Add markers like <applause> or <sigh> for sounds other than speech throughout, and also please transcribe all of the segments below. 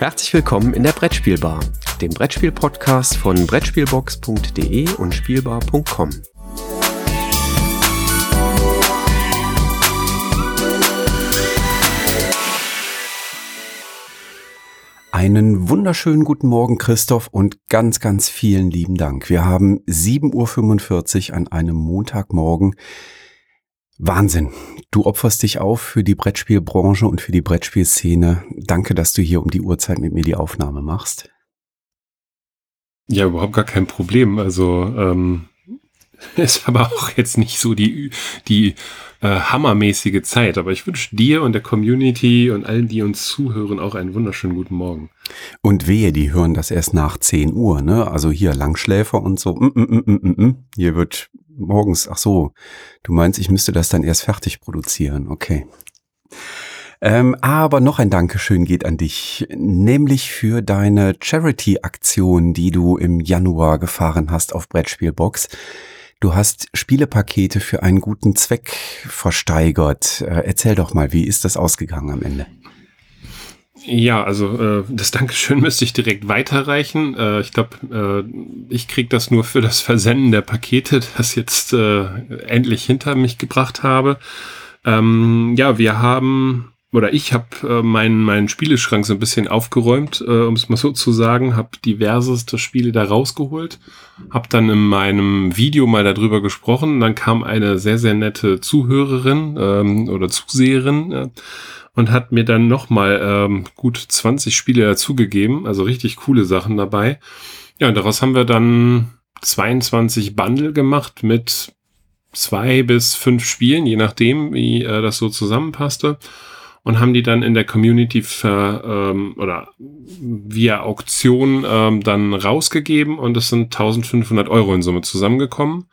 Herzlich willkommen in der Brettspielbar, dem Brettspiel-Podcast von Brettspielbox.de und Spielbar.com. Einen wunderschönen guten Morgen, Christoph, und ganz, ganz vielen lieben Dank. Wir haben 7.45 Uhr an einem Montagmorgen. Wahnsinn. Du opferst dich auf für die Brettspielbranche und für die Brettspielszene. Danke, dass du hier um die Uhrzeit mit mir die Aufnahme machst. Ja, überhaupt gar kein Problem. Also ähm, <laughs> ist aber auch jetzt nicht so die, die äh, hammermäßige Zeit. Aber ich wünsche dir und der Community und allen, die uns zuhören, auch einen wunderschönen guten Morgen. Und wehe, die hören das erst nach 10 Uhr, ne? Also hier Langschläfer und so. Mm, mm, mm, mm, mm. Hier wird morgens, ach so, du meinst, ich müsste das dann erst fertig produzieren. Okay. Ähm, aber noch ein Dankeschön geht an dich, nämlich für deine Charity-Aktion, die du im Januar gefahren hast auf Brettspielbox. Du hast Spielepakete für einen guten Zweck versteigert. Äh, erzähl doch mal, wie ist das ausgegangen am Ende? Ja, also äh, das Dankeschön <laughs> müsste ich direkt weiterreichen. Äh, ich glaube, äh, ich krieg das nur für das Versenden der Pakete, <laughs> das jetzt äh, endlich hinter mich gebracht habe. Ähm, ja, wir haben oder ich habe äh, meinen meinen Spieleschrank so ein bisschen aufgeräumt, äh, um es mal so zu sagen, habe diverseste Spiele da rausgeholt, habe dann in meinem Video mal darüber gesprochen. Dann kam eine sehr sehr nette Zuhörerin ähm, oder Zuseherin. Äh, und hat mir dann nochmal ähm, gut 20 Spiele dazugegeben, also richtig coole Sachen dabei. Ja, und daraus haben wir dann 22 Bundle gemacht mit zwei bis fünf Spielen, je nachdem, wie äh, das so zusammenpasste. Und haben die dann in der Community ver, ähm, oder via Auktion ähm, dann rausgegeben und es sind 1500 Euro in Summe zusammengekommen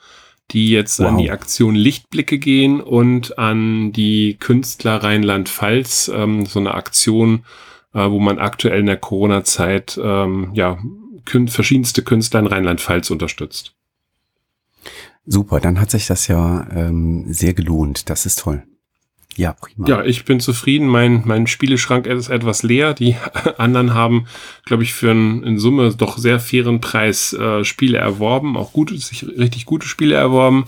die jetzt wow. an die Aktion Lichtblicke gehen und an die Künstler Rheinland-Pfalz, ähm, so eine Aktion, äh, wo man aktuell in der Corona-Zeit ähm, ja kün verschiedenste Künstler in Rheinland-Pfalz unterstützt. Super, dann hat sich das ja ähm, sehr gelohnt. Das ist toll. Ja, prima. Ja, ich bin zufrieden. Mein, mein Spieleschrank ist etwas leer. Die <laughs> anderen haben, glaube ich, für einen in Summe doch sehr fairen Preis äh, Spiele erworben, auch gute, sich richtig gute Spiele erworben.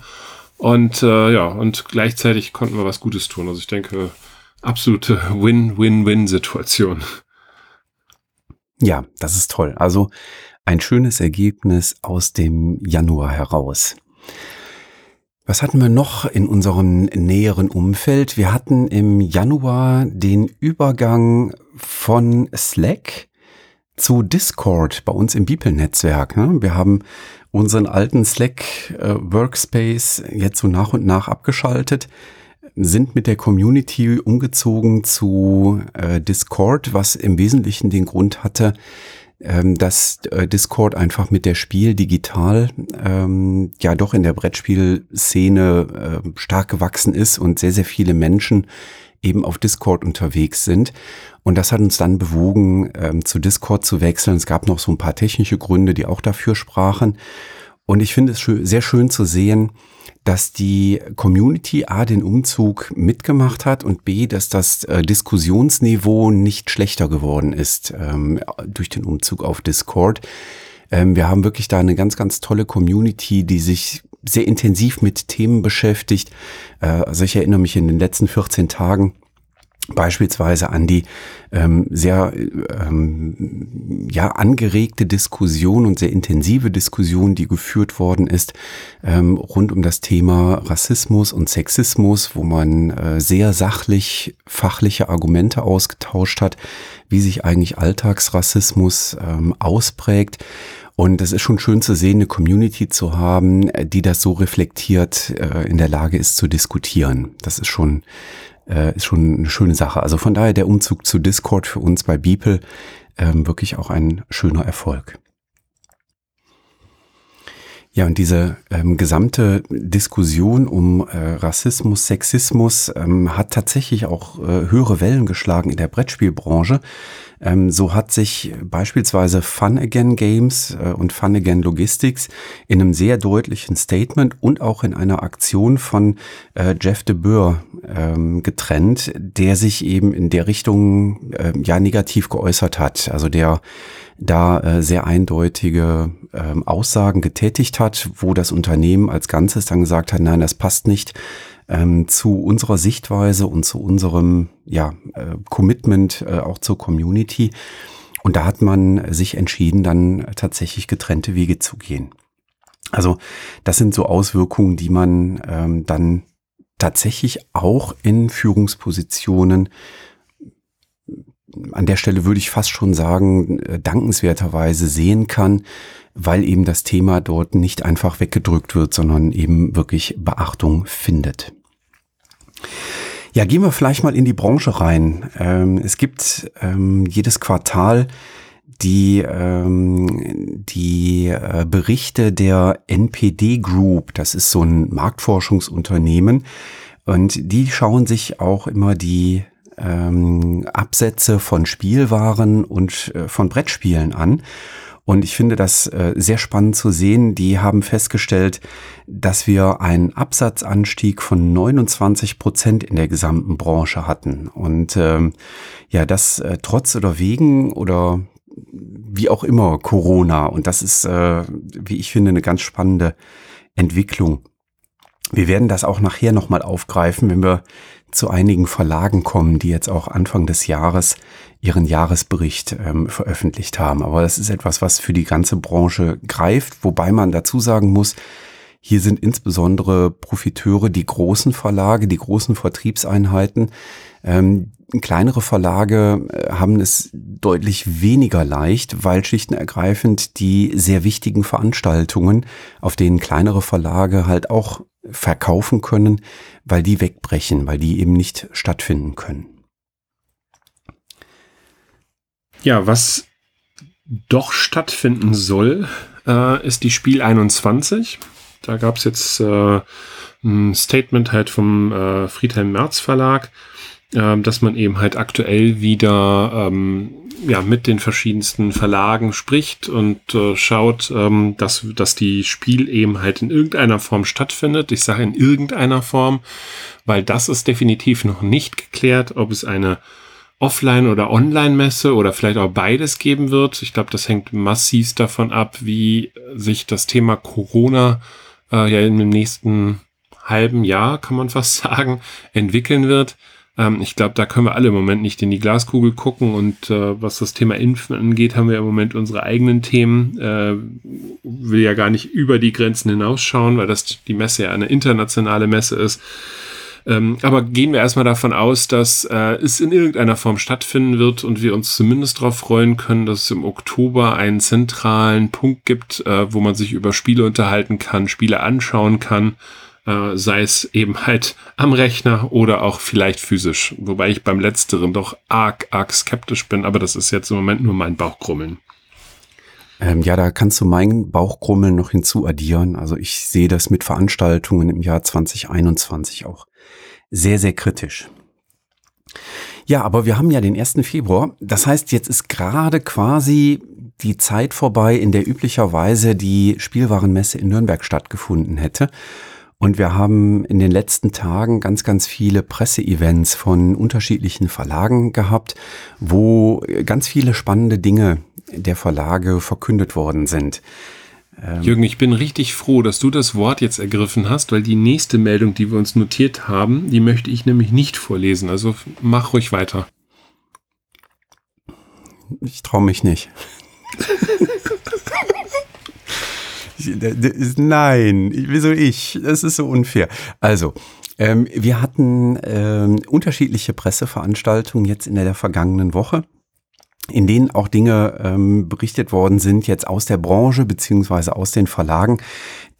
Und äh, ja, und gleichzeitig konnten wir was Gutes tun. Also ich denke, absolute Win-Win-Win-Situation. Ja, das ist toll. Also ein schönes Ergebnis aus dem Januar heraus. Was hatten wir noch in unserem näheren Umfeld? Wir hatten im Januar den Übergang von Slack zu Discord bei uns im Beeple-Netzwerk. Ne? Wir haben unseren alten Slack äh, jetzt so nach und nach abgeschaltet, sind mit der Community umgezogen zu äh, Discord, was im Wesentlichen den Grund hatte, ähm, dass äh, Discord einfach mit der Spiel digital ähm, ja doch in der Brettspielszene äh, stark gewachsen ist und sehr, sehr viele Menschen eben auf Discord unterwegs sind. Und das hat uns dann bewogen, ähm, zu Discord zu wechseln. Es gab noch so ein paar technische Gründe, die auch dafür sprachen. Und ich finde es schön, sehr schön zu sehen, dass die Community A den Umzug mitgemacht hat und B, dass das äh, Diskussionsniveau nicht schlechter geworden ist ähm, durch den Umzug auf Discord. Ähm, wir haben wirklich da eine ganz, ganz tolle Community, die sich sehr intensiv mit Themen beschäftigt. Äh, also ich erinnere mich in den letzten 14 Tagen beispielsweise an die ähm, sehr ähm, ja angeregte Diskussion und sehr intensive Diskussion, die geführt worden ist ähm, rund um das Thema Rassismus und Sexismus, wo man äh, sehr sachlich fachliche Argumente ausgetauscht hat, wie sich eigentlich Alltagsrassismus ähm, ausprägt. Und es ist schon schön zu sehen, eine Community zu haben, die das so reflektiert äh, in der Lage ist zu diskutieren. Das ist schon äh, ist schon eine schöne Sache. Also von daher der Umzug zu Discord für uns bei Beeple ähm, wirklich auch ein schöner Erfolg. Ja, und diese ähm, gesamte Diskussion um äh, Rassismus, Sexismus ähm, hat tatsächlich auch äh, höhere Wellen geschlagen in der Brettspielbranche. Ähm, so hat sich beispielsweise Fun Again Games äh, und Fun Again Logistics in einem sehr deutlichen Statement und auch in einer Aktion von äh, Jeff de Boer ähm, getrennt, der sich eben in der Richtung äh, ja negativ geäußert hat. Also der da äh, sehr eindeutige ähm, Aussagen getätigt hat, wo das Unternehmen als Ganzes dann gesagt hat, nein, das passt nicht ähm, zu unserer Sichtweise und zu unserem ja, äh, Commitment äh, auch zur Community. Und da hat man sich entschieden, dann tatsächlich getrennte Wege zu gehen. Also das sind so Auswirkungen, die man ähm, dann tatsächlich auch in Führungspositionen an der Stelle würde ich fast schon sagen, äh, dankenswerterweise sehen kann, weil eben das Thema dort nicht einfach weggedrückt wird, sondern eben wirklich Beachtung findet. Ja, gehen wir vielleicht mal in die Branche rein. Ähm, es gibt ähm, jedes Quartal die, ähm, die äh, Berichte der NPD Group. Das ist so ein Marktforschungsunternehmen. Und die schauen sich auch immer die ähm, Absätze von Spielwaren und äh, von Brettspielen an. Und ich finde das äh, sehr spannend zu sehen. Die haben festgestellt, dass wir einen Absatzanstieg von 29 Prozent in der gesamten Branche hatten. Und ähm, ja, das äh, trotz oder wegen oder wie auch immer Corona. Und das ist, äh, wie ich finde, eine ganz spannende Entwicklung. Wir werden das auch nachher nochmal aufgreifen, wenn wir zu einigen Verlagen kommen, die jetzt auch Anfang des Jahres ihren Jahresbericht ähm, veröffentlicht haben. Aber das ist etwas, was für die ganze Branche greift, wobei man dazu sagen muss, hier sind insbesondere Profiteure die großen Verlage, die großen Vertriebseinheiten. Ähm, kleinere Verlage äh, haben es deutlich weniger leicht, weil schlicht und ergreifend die sehr wichtigen Veranstaltungen, auf denen kleinere Verlage halt auch verkaufen können, weil die wegbrechen, weil die eben nicht stattfinden können. Ja, was doch stattfinden soll, äh, ist die Spiel 21. Da gab es jetzt äh, ein Statement halt vom äh, Friedhelm Merz Verlag, äh, dass man eben halt aktuell wieder ähm, ja, mit den verschiedensten Verlagen spricht und äh, schaut, ähm, dass, dass die Spiel eben halt in irgendeiner Form stattfindet. Ich sage in irgendeiner Form, weil das ist definitiv noch nicht geklärt, ob es eine Offline- oder Online-Messe oder vielleicht auch beides geben wird. Ich glaube, das hängt massiv davon ab, wie sich das Thema Corona äh, ja in dem nächsten halben Jahr, kann man fast <laughs> sagen, entwickeln wird. Ähm, ich glaube, da können wir alle im Moment nicht in die Glaskugel gucken und äh, was das Thema Impfen angeht, haben wir im Moment unsere eigenen Themen. Äh, will ja gar nicht über die Grenzen hinausschauen, weil das die Messe ja eine internationale Messe ist. Ähm, aber gehen wir erstmal davon aus, dass äh, es in irgendeiner Form stattfinden wird und wir uns zumindest darauf freuen können, dass es im Oktober einen zentralen Punkt gibt, äh, wo man sich über Spiele unterhalten kann, Spiele anschauen kann, äh, sei es eben halt am Rechner oder auch vielleicht physisch. Wobei ich beim letzteren doch arg, arg skeptisch bin, aber das ist jetzt im Moment nur mein Bauchgrummeln. Ähm, ja, da kannst du meinen Bauchgrummeln noch hinzuaddieren. Also ich sehe das mit Veranstaltungen im Jahr 2021 auch sehr, sehr kritisch. Ja, aber wir haben ja den 1. Februar. Das heißt, jetzt ist gerade quasi die Zeit vorbei, in der üblicherweise die Spielwarenmesse in Nürnberg stattgefunden hätte. Und wir haben in den letzten Tagen ganz, ganz viele Presseevents von unterschiedlichen Verlagen gehabt, wo ganz viele spannende Dinge der Verlage verkündet worden sind. Ähm, Jürgen, ich bin richtig froh, dass du das Wort jetzt ergriffen hast, weil die nächste Meldung, die wir uns notiert haben, die möchte ich nämlich nicht vorlesen. Also mach ruhig weiter. Ich traue mich nicht. <laughs> Nein, wieso ich? Das ist so unfair. Also, ähm, wir hatten ähm, unterschiedliche Presseveranstaltungen jetzt in der vergangenen Woche in denen auch Dinge ähm, berichtet worden sind, jetzt aus der Branche beziehungsweise aus den Verlagen,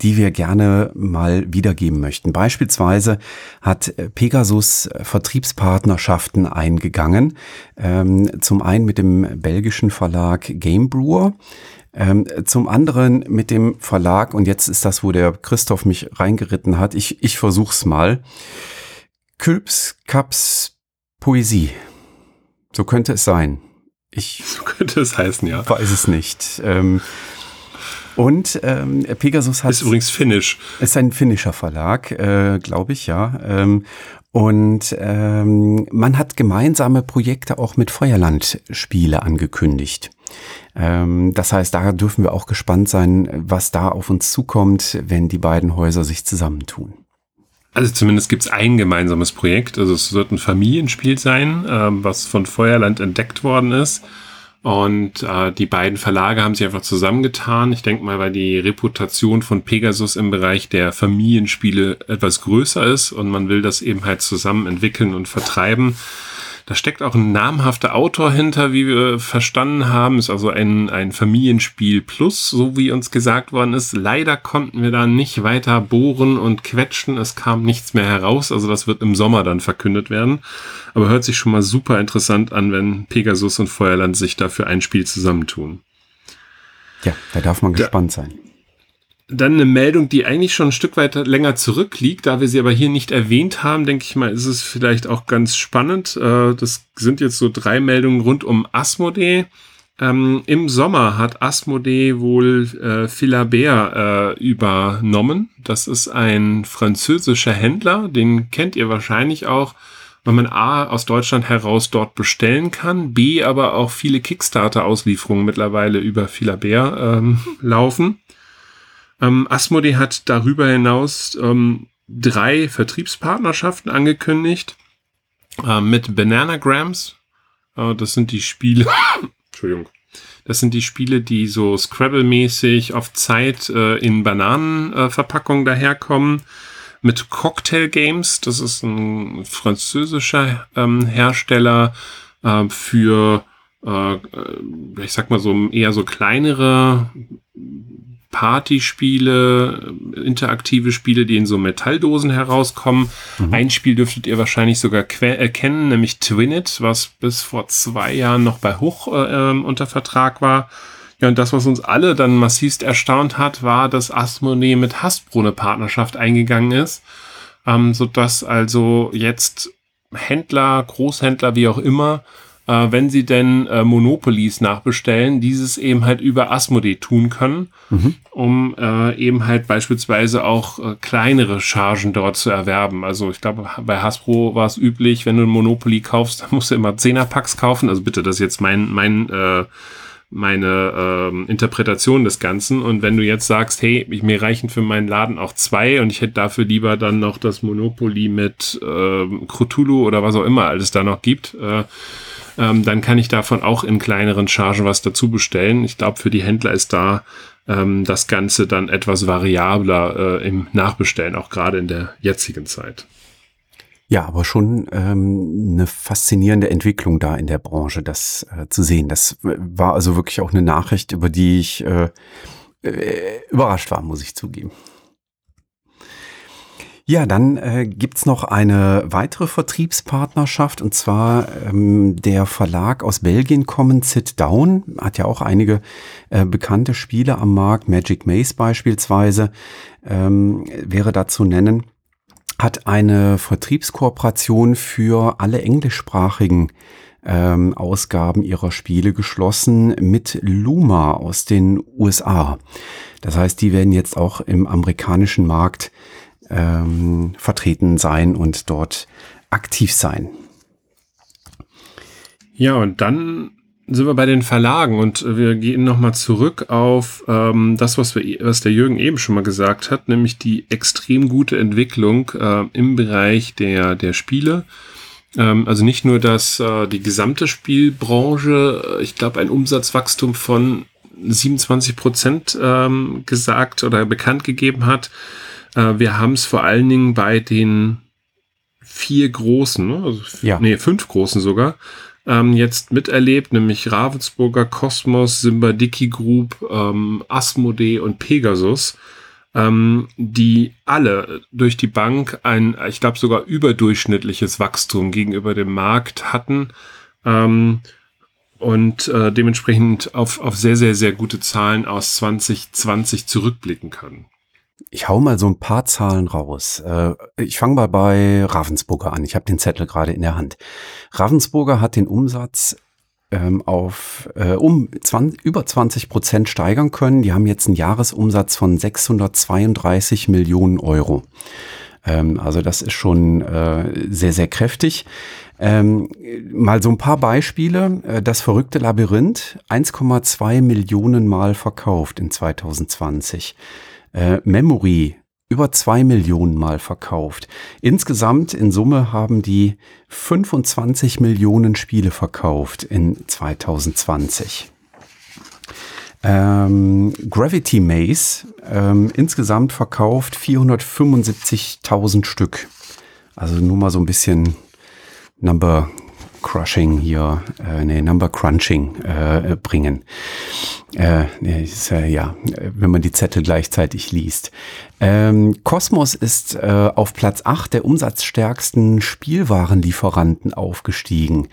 die wir gerne mal wiedergeben möchten. Beispielsweise hat Pegasus Vertriebspartnerschaften eingegangen, ähm, zum einen mit dem belgischen Verlag Game Brewer, ähm, zum anderen mit dem Verlag, und jetzt ist das, wo der Christoph mich reingeritten hat, ich, ich versuch's mal, Külps Cups Poesie. So könnte es sein. Ich <laughs> so könnte es heißen, ja. Weiß es nicht. Ähm, und ähm, Pegasus hat. Ist übrigens finnisch. Ist ein finnischer Verlag, äh, glaube ich, ja. Ähm, und ähm, man hat gemeinsame Projekte auch mit Feuerland-Spiele angekündigt. Ähm, das heißt, da dürfen wir auch gespannt sein, was da auf uns zukommt, wenn die beiden Häuser sich zusammentun. Also zumindest gibt es ein gemeinsames Projekt. Also es wird ein Familienspiel sein, ähm, was von Feuerland entdeckt worden ist. Und äh, die beiden Verlage haben sich einfach zusammengetan. Ich denke mal, weil die Reputation von Pegasus im Bereich der Familienspiele etwas größer ist und man will das eben halt zusammen entwickeln und vertreiben, da steckt auch ein namhafter Autor hinter, wie wir verstanden haben. Ist also ein, ein Familienspiel plus, so wie uns gesagt worden ist. Leider konnten wir da nicht weiter bohren und quetschen. Es kam nichts mehr heraus. Also das wird im Sommer dann verkündet werden. Aber hört sich schon mal super interessant an, wenn Pegasus und Feuerland sich dafür ein Spiel zusammentun. Ja, da darf man gespannt sein. Dann eine Meldung, die eigentlich schon ein Stück weit länger zurückliegt, da wir sie aber hier nicht erwähnt haben, denke ich mal, ist es vielleicht auch ganz spannend. Äh, das sind jetzt so drei Meldungen rund um Asmodee. Ähm, Im Sommer hat Asmodee wohl äh, Philabert äh, übernommen. Das ist ein französischer Händler, den kennt ihr wahrscheinlich auch, weil man A aus Deutschland heraus dort bestellen kann, B aber auch viele Kickstarter-Auslieferungen mittlerweile über Philabert ähm, laufen. Ähm, Asmodee hat darüber hinaus ähm, drei Vertriebspartnerschaften angekündigt äh, mit Bananagrams. Äh, das sind die Spiele, <coughs> Entschuldigung, das sind die Spiele, die so Scrabble-mäßig auf Zeit äh, in Bananenverpackungen daherkommen. Mit Cocktail Games, das ist ein französischer ähm, Hersteller äh, für, äh, äh, ich sag mal so eher so kleinere Partyspiele, interaktive Spiele, die in so Metalldosen herauskommen. Mhm. Ein Spiel dürftet ihr wahrscheinlich sogar erkennen, äh, nämlich Twinit, was bis vor zwei Jahren noch bei Hoch äh, ähm, unter Vertrag war. Ja, und das, was uns alle dann massivst erstaunt hat, war, dass Asmodee mit Hasbro eine Partnerschaft eingegangen ist, ähm, sodass also jetzt Händler, Großhändler, wie auch immer, äh, wenn sie denn äh, Monopolies nachbestellen, dieses eben halt über Asmodee tun können, mhm. um äh, eben halt beispielsweise auch äh, kleinere Chargen dort zu erwerben. Also ich glaube, bei Hasbro war es üblich, wenn du ein Monopoly kaufst, dann musst du immer Zehnerpacks kaufen. Also bitte, das ist jetzt mein, mein äh, meine ähm, Interpretation des Ganzen. Und wenn du jetzt sagst, hey, ich, mir reichen für meinen Laden auch zwei und ich hätte dafür lieber dann noch das Monopoly mit äh, Cthulhu oder was auch immer alles da noch gibt, äh, ähm, dann kann ich davon auch in kleineren Chargen was dazu bestellen. Ich glaube, für die Händler ist da ähm, das Ganze dann etwas variabler äh, im Nachbestellen, auch gerade in der jetzigen Zeit. Ja, aber schon ähm, eine faszinierende Entwicklung da in der Branche, das äh, zu sehen. Das war also wirklich auch eine Nachricht, über die ich äh, äh, überrascht war, muss ich zugeben. Ja, dann äh, gibt's noch eine weitere Vertriebspartnerschaft und zwar ähm, der Verlag aus Belgien kommen, Sit Down, hat ja auch einige äh, bekannte Spiele am Markt, Magic Maze beispielsweise ähm, wäre da zu nennen, hat eine Vertriebskooperation für alle englischsprachigen ähm, Ausgaben ihrer Spiele geschlossen mit Luma aus den USA. Das heißt, die werden jetzt auch im amerikanischen Markt ähm, vertreten sein und dort aktiv sein. Ja, und dann sind wir bei den Verlagen und wir gehen nochmal zurück auf ähm, das, was, wir, was der Jürgen eben schon mal gesagt hat, nämlich die extrem gute Entwicklung äh, im Bereich der, der Spiele. Ähm, also nicht nur, dass äh, die gesamte Spielbranche, äh, ich glaube, ein Umsatzwachstum von 27 Prozent ähm, gesagt oder bekannt gegeben hat, wir haben es vor allen Dingen bei den vier großen, ne? also, ja. nee, fünf großen sogar, ähm, jetzt miterlebt, nämlich Ravensburger, Kosmos, Simbadiki Group, ähm, Asmodee und Pegasus, ähm, die alle durch die Bank ein, ich glaube sogar überdurchschnittliches Wachstum gegenüber dem Markt hatten ähm, und äh, dementsprechend auf, auf sehr, sehr, sehr gute Zahlen aus 2020 zurückblicken können. Ich hau mal so ein paar Zahlen raus. Äh, ich fange mal bei Ravensburger an. Ich habe den Zettel gerade in der Hand. Ravensburger hat den Umsatz ähm, auf äh, um 20, über 20 Prozent steigern können. Die haben jetzt einen Jahresumsatz von 632 Millionen Euro. Ähm, also das ist schon äh, sehr, sehr kräftig. Ähm, mal so ein paar Beispiele. Äh, das verrückte Labyrinth, 1,2 Millionen Mal verkauft in 2020. Äh, Memory, über zwei Millionen Mal verkauft. Insgesamt in Summe haben die 25 Millionen Spiele verkauft in 2020. Ähm, Gravity Maze ähm, insgesamt verkauft 475.000 Stück. Also nur mal so ein bisschen Number Crushing hier, äh, nee, Number Crunching äh, bringen. Äh, ist, äh, ja, wenn man die Zettel gleichzeitig liest. Ähm, Cosmos ist äh, auf Platz 8 der umsatzstärksten Spielwarenlieferanten aufgestiegen.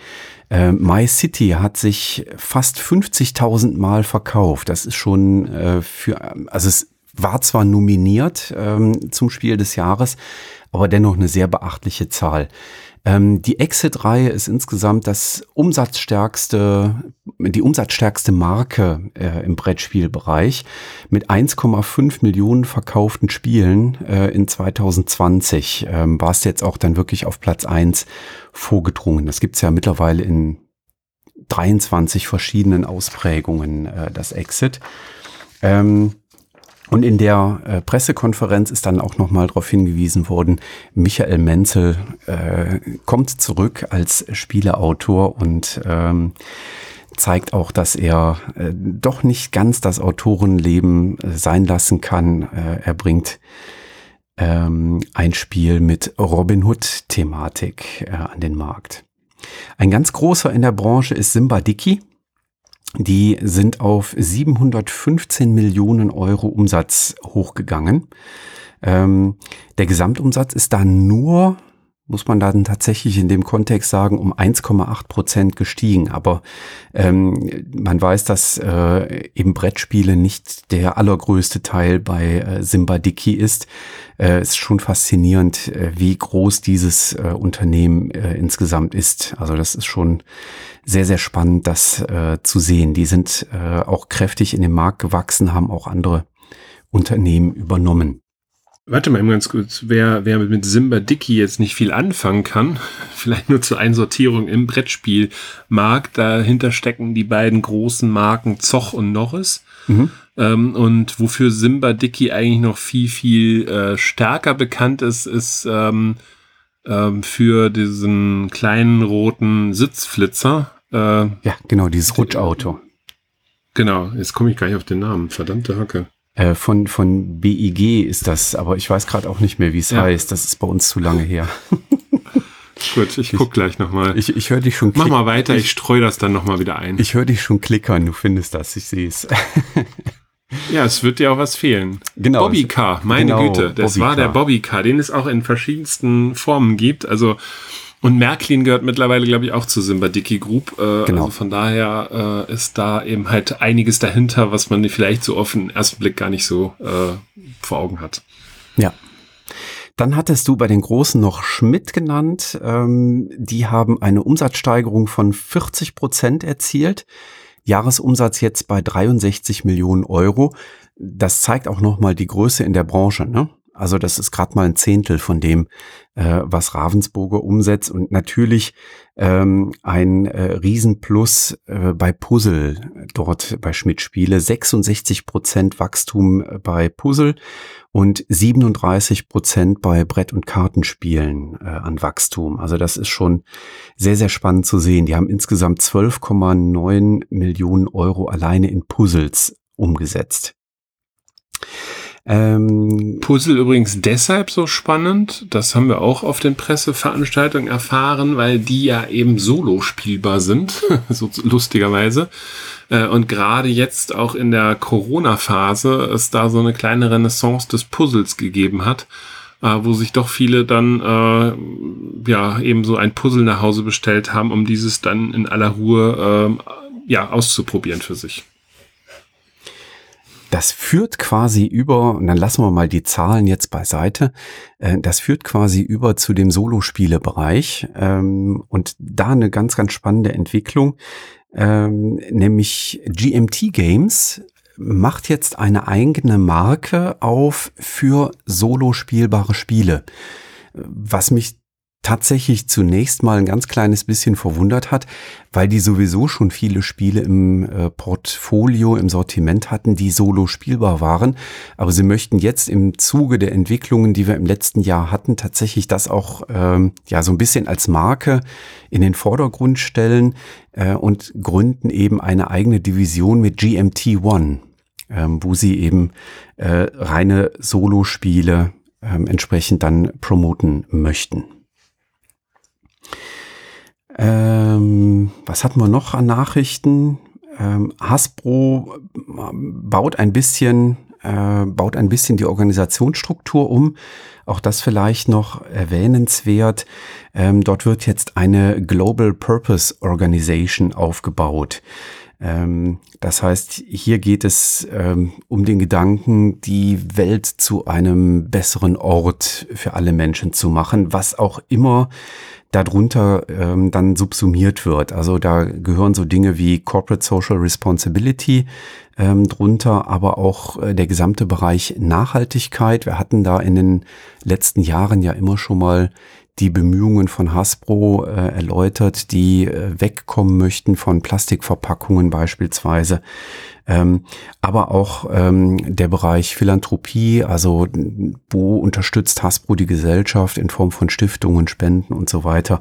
Äh, My City hat sich fast 50.000 Mal verkauft. Das ist schon äh, für, also es war zwar nominiert ähm, zum Spiel des Jahres, aber dennoch eine sehr beachtliche Zahl. Ähm, die Exit-Reihe ist insgesamt das umsatzstärkste, die umsatzstärkste Marke äh, im Brettspielbereich mit 1,5 Millionen verkauften Spielen äh, in 2020. Ähm, war es jetzt auch dann wirklich auf Platz eins vorgedrungen. Das gibt's ja mittlerweile in 23 verschiedenen Ausprägungen, äh, das Exit. Ähm, und in der äh, Pressekonferenz ist dann auch nochmal darauf hingewiesen worden, Michael Menzel äh, kommt zurück als Spieleautor und ähm, zeigt auch, dass er äh, doch nicht ganz das Autorenleben äh, sein lassen kann. Äh, er bringt ähm, ein Spiel mit Robin Hood-Thematik äh, an den Markt. Ein ganz großer in der Branche ist Simba Dicky. Die sind auf 715 Millionen Euro Umsatz hochgegangen. Ähm, der Gesamtumsatz ist da nur muss man dann tatsächlich in dem Kontext sagen, um 1,8 Prozent gestiegen. Aber ähm, man weiß, dass äh, eben Brettspiele nicht der allergrößte Teil bei äh, Simbadiki ist. Äh, ist schon faszinierend, äh, wie groß dieses äh, Unternehmen äh, insgesamt ist. Also das ist schon sehr, sehr spannend, das äh, zu sehen. Die sind äh, auch kräftig in den Markt gewachsen, haben auch andere Unternehmen übernommen. Warte mal ganz kurz, wer, wer mit Simba Dicky jetzt nicht viel anfangen kann, <laughs> vielleicht nur zur Einsortierung im Brettspielmarkt, dahinter stecken die beiden großen Marken Zoch und Norris. Mhm. Ähm, und wofür Simba Dicky eigentlich noch viel, viel äh, stärker bekannt ist, ist ähm, ähm, für diesen kleinen roten Sitzflitzer. Äh, ja, genau, dieses Rutschauto. Genau, jetzt komme ich gar nicht auf den Namen, verdammte Hacke. Äh, von, von BIG ist das, aber ich weiß gerade auch nicht mehr, wie es ja. heißt. Das ist bei uns zu lange her. <laughs> Gut, ich guck gleich nochmal. Ich, ich höre dich schon klickern. Mach mal weiter, ich, ich streue das dann nochmal wieder ein. Ich höre dich schon klickern, du findest das, ich sehe es. <laughs> ja, es wird dir auch was fehlen. Genau. Bobby Car, meine genau, Güte. Das Bobby war Car. der Bobby Car, den es auch in verschiedensten Formen gibt. Also und Märklin gehört mittlerweile, glaube ich, auch zu Simbadiki Group. Äh, genau. Also von daher äh, ist da eben halt einiges dahinter, was man vielleicht so auf den ersten Blick gar nicht so äh, vor Augen hat. Ja. Dann hattest du bei den Großen noch Schmidt genannt. Ähm, die haben eine Umsatzsteigerung von 40 Prozent erzielt. Jahresumsatz jetzt bei 63 Millionen Euro. Das zeigt auch nochmal die Größe in der Branche. Ne? Also das ist gerade mal ein Zehntel von dem, äh, was Ravensburger umsetzt. Und natürlich ähm, ein äh, Riesenplus äh, bei Puzzle dort bei Schmidt Spiele. 66 Prozent Wachstum bei Puzzle und 37 Prozent bei Brett- und Kartenspielen äh, an Wachstum. Also das ist schon sehr, sehr spannend zu sehen. Die haben insgesamt 12,9 Millionen Euro alleine in Puzzles umgesetzt. Ähm, Puzzle übrigens deshalb so spannend, das haben wir auch auf den Presseveranstaltungen erfahren, weil die ja eben solo spielbar sind, <laughs> so lustigerweise. Äh, und gerade jetzt auch in der Corona-Phase es da so eine kleine Renaissance des Puzzles gegeben hat, äh, wo sich doch viele dann äh, ja eben so ein Puzzle nach Hause bestellt haben, um dieses dann in aller Ruhe äh, ja auszuprobieren für sich. Das führt quasi über, und dann lassen wir mal die Zahlen jetzt beiseite, äh, das führt quasi über zu dem Solospielebereich ähm, und da eine ganz, ganz spannende Entwicklung, ähm, nämlich GMT Games macht jetzt eine eigene Marke auf für solo spielbare Spiele. Was mich tatsächlich zunächst mal ein ganz kleines bisschen verwundert hat, weil die sowieso schon viele Spiele im äh, Portfolio, im Sortiment hatten, die solo spielbar waren. Aber sie möchten jetzt im Zuge der Entwicklungen, die wir im letzten Jahr hatten, tatsächlich das auch ähm, ja so ein bisschen als Marke in den Vordergrund stellen äh, und gründen eben eine eigene Division mit GMT One, ähm, wo sie eben äh, reine Solo-Spiele ähm, entsprechend dann promoten möchten. Ähm, was hatten wir noch an Nachrichten? Ähm, Hasbro baut ein bisschen, äh, baut ein bisschen die Organisationsstruktur um. Auch das vielleicht noch erwähnenswert. Ähm, dort wird jetzt eine Global Purpose Organization aufgebaut. Ähm, das heißt, hier geht es ähm, um den Gedanken, die Welt zu einem besseren Ort für alle Menschen zu machen, was auch immer darunter ähm, dann subsumiert wird. Also da gehören so Dinge wie Corporate Social Responsibility ähm, drunter, aber auch äh, der gesamte Bereich Nachhaltigkeit. Wir hatten da in den letzten Jahren ja immer schon mal die Bemühungen von Hasbro äh, erläutert, die äh, wegkommen möchten von Plastikverpackungen beispielsweise. Ähm, aber auch ähm, der Bereich Philanthropie, also wo unterstützt Hasbro die Gesellschaft in Form von Stiftungen, Spenden und so weiter.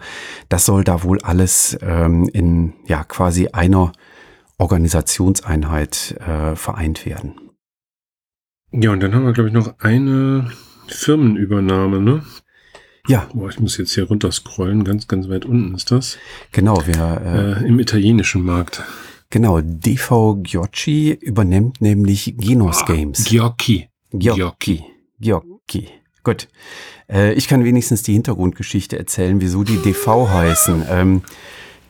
Das soll da wohl alles ähm, in ja quasi einer Organisationseinheit äh, vereint werden. Ja, und dann haben wir, glaube ich, noch eine Firmenübernahme, ne? Ja. Boah, ich muss jetzt hier runterscrollen, ganz, ganz weit unten ist das. Genau, wir äh, äh, im italienischen Markt. Genau, DV Giocchi übernimmt nämlich Genos ah, Games. Giocchi. Giocchi. Giocchi. Gut. Äh, ich kann wenigstens die Hintergrundgeschichte erzählen, wieso die DV <laughs> heißen. Ähm,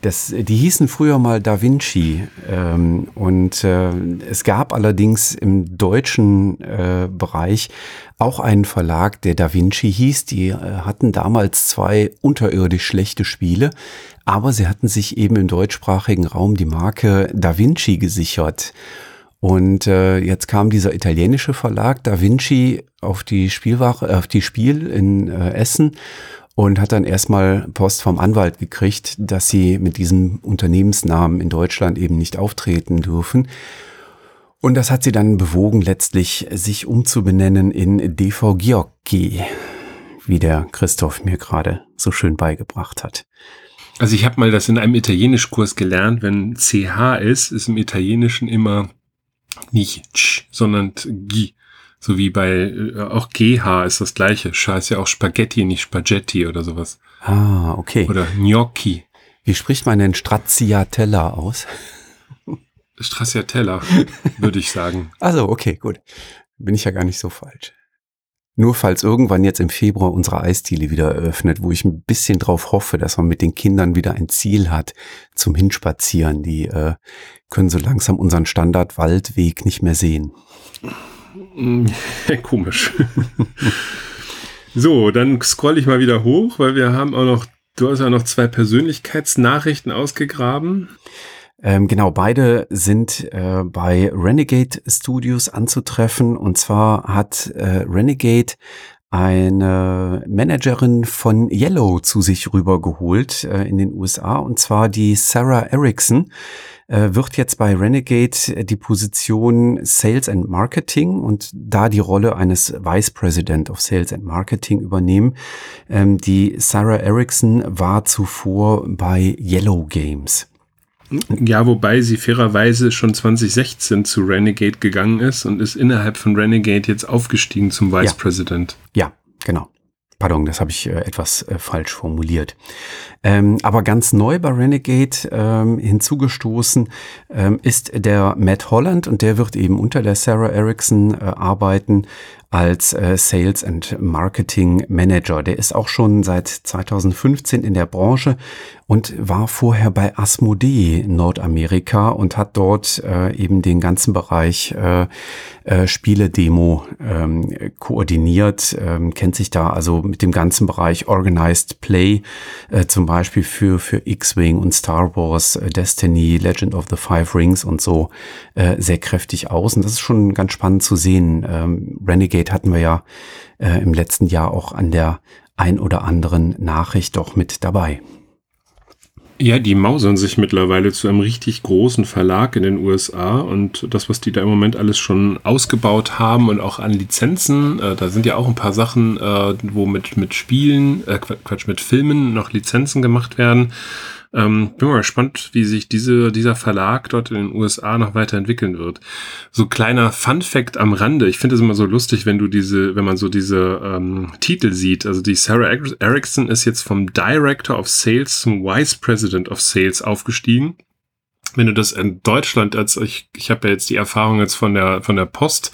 das, die hießen früher mal Da Vinci ähm, und äh, es gab allerdings im deutschen äh, Bereich auch einen Verlag, der Da Vinci hieß. Die äh, hatten damals zwei unterirdisch schlechte Spiele, aber sie hatten sich eben im deutschsprachigen Raum die Marke Da Vinci gesichert. Und äh, jetzt kam dieser italienische Verlag Da Vinci auf die Spielware, auf die Spiel in äh, Essen und hat dann erstmal Post vom Anwalt gekriegt, dass sie mit diesem Unternehmensnamen in Deutschland eben nicht auftreten dürfen. Und das hat sie dann bewogen, letztlich sich umzubenennen in DV Giocchi, wie der Christoph mir gerade so schön beigebracht hat. Also ich habe mal das in einem Italienischkurs gelernt, wenn CH ist, ist im Italienischen immer nicht ch, sondern gi. So wie bei, äh, auch GH ist das gleiche. Sch ist ja auch Spaghetti, nicht Spaghetti oder sowas. Ah, okay. Oder Gnocchi. Wie spricht man denn Stracciatella aus? Stracciatella, würde ich sagen. <laughs> Also, okay, gut. Bin ich ja gar nicht so falsch. Nur falls irgendwann jetzt im Februar unsere Eisdiele wieder eröffnet, wo ich ein bisschen drauf hoffe, dass man mit den Kindern wieder ein Ziel hat zum Hinspazieren. Die äh, können so langsam unseren Standard-Waldweg nicht mehr sehen. <laughs> Komisch. so, dann scroll ich mal wieder hoch, weil wir haben auch noch, du hast ja noch zwei Persönlichkeitsnachrichten ausgegraben. Ähm, genau, beide sind äh, bei Renegade Studios anzutreffen. Und zwar hat äh, Renegade eine Managerin von Yellow zu sich rübergeholt äh, in den USA, und zwar die Sarah Erickson äh, wird jetzt bei Renegade die Position Sales and Marketing und da die Rolle eines Vice President of Sales and Marketing übernehmen. Ähm, die Sarah Erickson war zuvor bei Yellow Games. Ja, wobei sie fairerweise schon 2016 zu Renegade gegangen ist und ist innerhalb von Renegade jetzt aufgestiegen zum Vice ja. President. Ja, genau. Pardon, das habe ich äh, etwas äh, falsch formuliert. Ähm, aber ganz neu bei Renegade ähm, hinzugestoßen ähm, ist der Matt Holland und der wird eben unter der Sarah Erickson äh, arbeiten als äh, Sales and Marketing Manager. Der ist auch schon seit 2015 in der Branche und war vorher bei Asmodee Nordamerika und hat dort äh, eben den ganzen Bereich äh, äh, Spiele-Demo ähm, koordiniert, ähm, kennt sich da also mit dem ganzen Bereich Organized Play, äh, zum Beispiel für, für X-Wing und Star Wars, äh, Destiny, Legend of the Five Rings und so äh, sehr kräftig aus. Und das ist schon ganz spannend zu sehen. Ähm, Renegade hatten wir ja äh, im letzten Jahr auch an der ein oder anderen Nachricht doch mit dabei. Ja, die mausern sich mittlerweile zu einem richtig großen Verlag in den USA und das, was die da im Moment alles schon ausgebaut haben und auch an Lizenzen, äh, da sind ja auch ein paar Sachen, äh, wo mit, mit Spielen, äh, Quatsch, mit Filmen noch Lizenzen gemacht werden. Ähm, bin mal gespannt, wie sich diese, dieser Verlag dort in den USA noch weiterentwickeln wird. So kleiner Fun Fact am Rande. Ich finde es immer so lustig, wenn du diese, wenn man so diese ähm, Titel sieht. Also die Sarah Erickson ist jetzt vom Director of Sales zum Vice President of Sales aufgestiegen wenn du das in Deutschland als ich, ich habe ja jetzt die Erfahrung jetzt von der von der Post,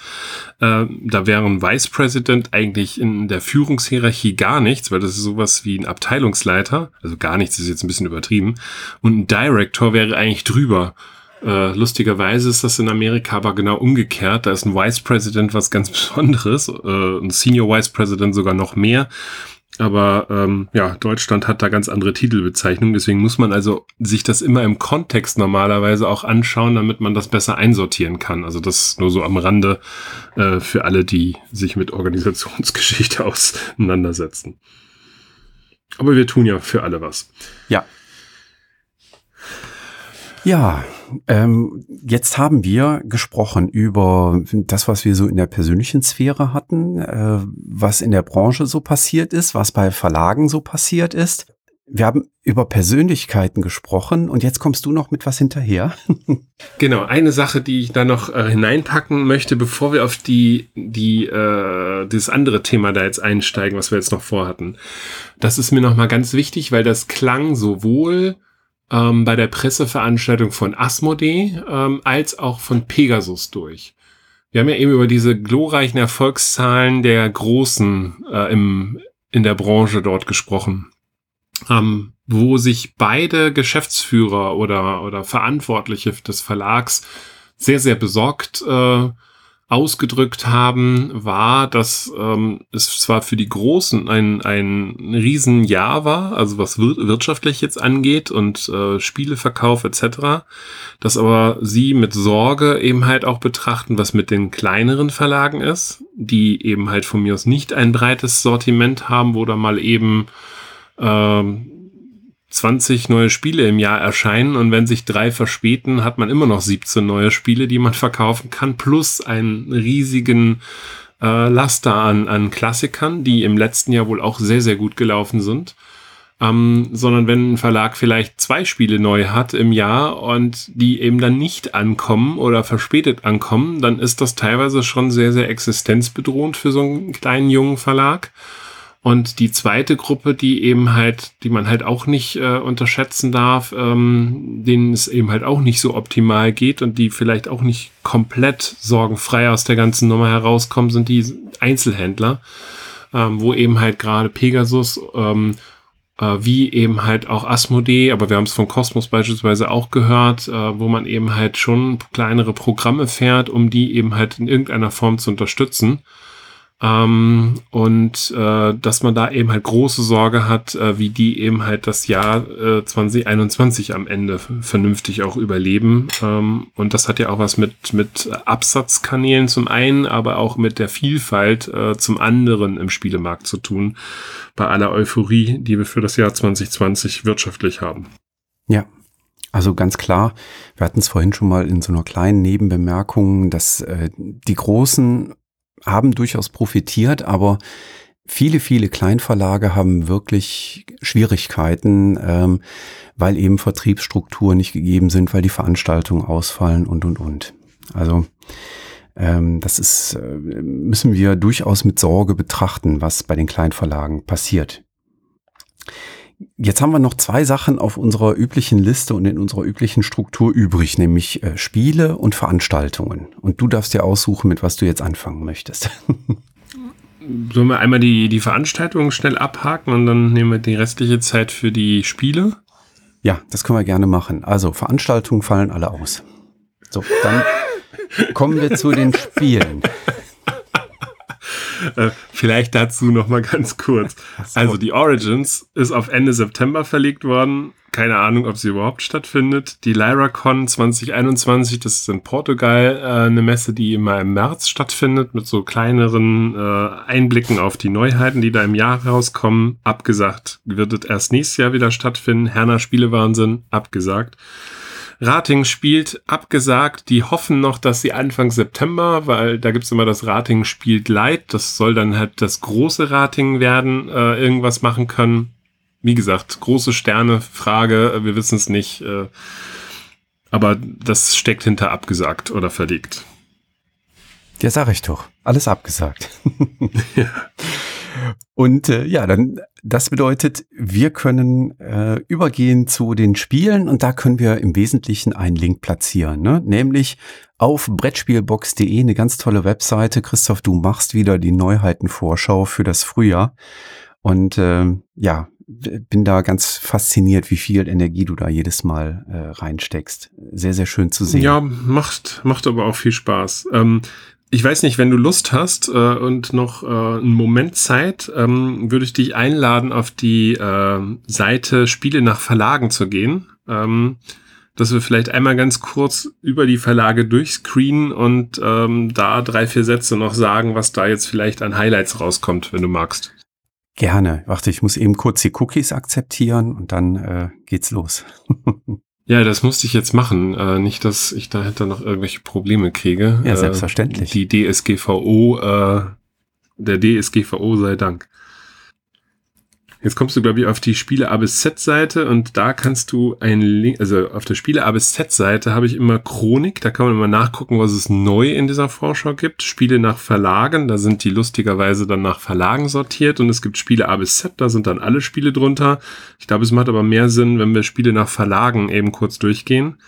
äh, da wäre ein Vice President eigentlich in der Führungshierarchie gar nichts, weil das ist sowas wie ein Abteilungsleiter, also gar nichts ist jetzt ein bisschen übertrieben und ein Director wäre eigentlich drüber. Äh, lustigerweise ist das in Amerika aber genau umgekehrt. Da ist ein Vice President was ganz <laughs> Besonderes, äh, ein Senior Vice President sogar noch mehr. Aber ähm, ja, Deutschland hat da ganz andere Titelbezeichnungen, deswegen muss man also sich das immer im Kontext normalerweise auch anschauen, damit man das besser einsortieren kann. Also das nur so am Rande äh, für alle, die sich mit Organisationsgeschichte <laughs> auseinandersetzen. Aber wir tun ja für alle was. Ja. Ja, ähm, jetzt haben wir gesprochen über das, was wir so in der persönlichen Sphäre hatten, äh, was in der Branche so passiert ist, was bei Verlagen so passiert ist. Wir haben über Persönlichkeiten gesprochen und jetzt kommst du noch mit was hinterher. <laughs> genau, eine Sache, die ich da noch äh, hineinpacken möchte, bevor wir auf die, die, äh, dieses andere Thema da jetzt einsteigen, was wir jetzt noch vorhatten. Das ist mir nochmal ganz wichtig, weil das klang sowohl ähm, bei der Presseveranstaltung von Asmodee ähm, als auch von Pegasus durch. Wir haben ja eben über diese glorreichen Erfolgszahlen der Großen äh, im, in der Branche dort gesprochen, ähm, wo sich beide Geschäftsführer oder, oder Verantwortliche des Verlags sehr, sehr besorgt äh, ausgedrückt haben, war, dass ähm, es zwar für die Großen ein, ein Riesenjahr war, also was wir wirtschaftlich jetzt angeht und äh, Spieleverkauf etc., dass aber sie mit Sorge eben halt auch betrachten, was mit den kleineren Verlagen ist, die eben halt von mir aus nicht ein breites Sortiment haben, wo da mal eben ähm, 20 neue Spiele im Jahr erscheinen und wenn sich drei verspäten, hat man immer noch 17 neue Spiele, die man verkaufen kann, plus einen riesigen äh, Laster an, an Klassikern, die im letzten Jahr wohl auch sehr, sehr gut gelaufen sind. Ähm, sondern wenn ein Verlag vielleicht zwei Spiele neu hat im Jahr und die eben dann nicht ankommen oder verspätet ankommen, dann ist das teilweise schon sehr, sehr existenzbedrohend für so einen kleinen jungen Verlag. Und die zweite Gruppe, die eben halt, die man halt auch nicht äh, unterschätzen darf, ähm, denen es eben halt auch nicht so optimal geht und die vielleicht auch nicht komplett sorgenfrei aus der ganzen Nummer herauskommen, sind die Einzelhändler, ähm, wo eben halt gerade Pegasus ähm, äh, wie eben halt auch Asmodee, aber wir haben es von Cosmos beispielsweise auch gehört, äh, wo man eben halt schon kleinere Programme fährt, um die eben halt in irgendeiner Form zu unterstützen. Ähm, und äh, dass man da eben halt große Sorge hat, äh, wie die eben halt das Jahr äh, 2021 am Ende vernünftig auch überleben. Ähm, und das hat ja auch was mit, mit Absatzkanälen zum einen, aber auch mit der Vielfalt äh, zum anderen im Spielemarkt zu tun, bei aller Euphorie, die wir für das Jahr 2020 wirtschaftlich haben. Ja, also ganz klar, wir hatten es vorhin schon mal in so einer kleinen Nebenbemerkung, dass äh, die großen haben durchaus profitiert, aber viele, viele Kleinverlage haben wirklich Schwierigkeiten, ähm, weil eben Vertriebsstrukturen nicht gegeben sind, weil die Veranstaltungen ausfallen und, und, und. Also ähm, das ist, äh, müssen wir durchaus mit Sorge betrachten, was bei den Kleinverlagen passiert. Jetzt haben wir noch zwei Sachen auf unserer üblichen Liste und in unserer üblichen Struktur übrig, nämlich äh, Spiele und Veranstaltungen. Und du darfst dir aussuchen, mit was du jetzt anfangen möchtest. <laughs> Sollen wir einmal die, die Veranstaltungen schnell abhaken und dann nehmen wir die restliche Zeit für die Spiele? Ja, das können wir gerne machen. Also Veranstaltungen fallen alle aus. So, dann kommen wir zu den Spielen. Äh, vielleicht dazu noch mal ganz kurz. So. Also die Origins ist auf Ende September verlegt worden. Keine Ahnung, ob sie überhaupt stattfindet. Die LyraCon 2021, das ist in Portugal äh, eine Messe, die immer im März stattfindet, mit so kleineren äh, Einblicken auf die Neuheiten, die da im Jahr rauskommen. Abgesagt wird es erst nächstes Jahr wieder stattfinden. Herner Spielewahnsinn, abgesagt. Rating spielt abgesagt. Die hoffen noch, dass sie Anfang September, weil da gibt's immer das Rating spielt Light. Das soll dann halt das große Rating werden, äh, irgendwas machen können. Wie gesagt, große Sterne, Frage, wir wissen es nicht. Äh, aber das steckt hinter abgesagt oder verlegt. Ja, sag ich doch. Alles abgesagt. <laughs> <laughs> ja. Und äh, ja, dann das bedeutet, wir können äh, übergehen zu den Spielen und da können wir im Wesentlichen einen Link platzieren, ne? nämlich auf Brettspielbox.de, eine ganz tolle Webseite. Christoph, du machst wieder die Neuheitenvorschau für das Frühjahr und äh, ja, bin da ganz fasziniert, wie viel Energie du da jedes Mal äh, reinsteckst. Sehr, sehr schön zu sehen. Ja, macht, macht aber auch viel Spaß. Ähm, ich weiß nicht, wenn du Lust hast äh, und noch äh, einen Moment Zeit, ähm, würde ich dich einladen, auf die äh, Seite Spiele nach Verlagen zu gehen. Ähm, dass wir vielleicht einmal ganz kurz über die Verlage durchscreenen und ähm, da drei, vier Sätze noch sagen, was da jetzt vielleicht an Highlights rauskommt, wenn du magst. Gerne. Warte, ich muss eben kurz die Cookies akzeptieren und dann äh, geht's los. <laughs> Ja, das musste ich jetzt machen. Äh, nicht, dass ich dahinter noch irgendwelche Probleme kriege. Ja, selbstverständlich. Äh, die DSGVO, äh, der DSGVO sei Dank. Jetzt kommst du, glaube ich, auf die Spiele A bis Z-Seite und da kannst du ein Link, also auf der Spiele A bis Z-Seite habe ich immer Chronik, da kann man immer nachgucken, was es neu in dieser Vorschau gibt. Spiele nach Verlagen, da sind die lustigerweise dann nach Verlagen sortiert und es gibt Spiele A bis Z, da sind dann alle Spiele drunter. Ich glaube, es macht aber mehr Sinn, wenn wir Spiele nach Verlagen eben kurz durchgehen.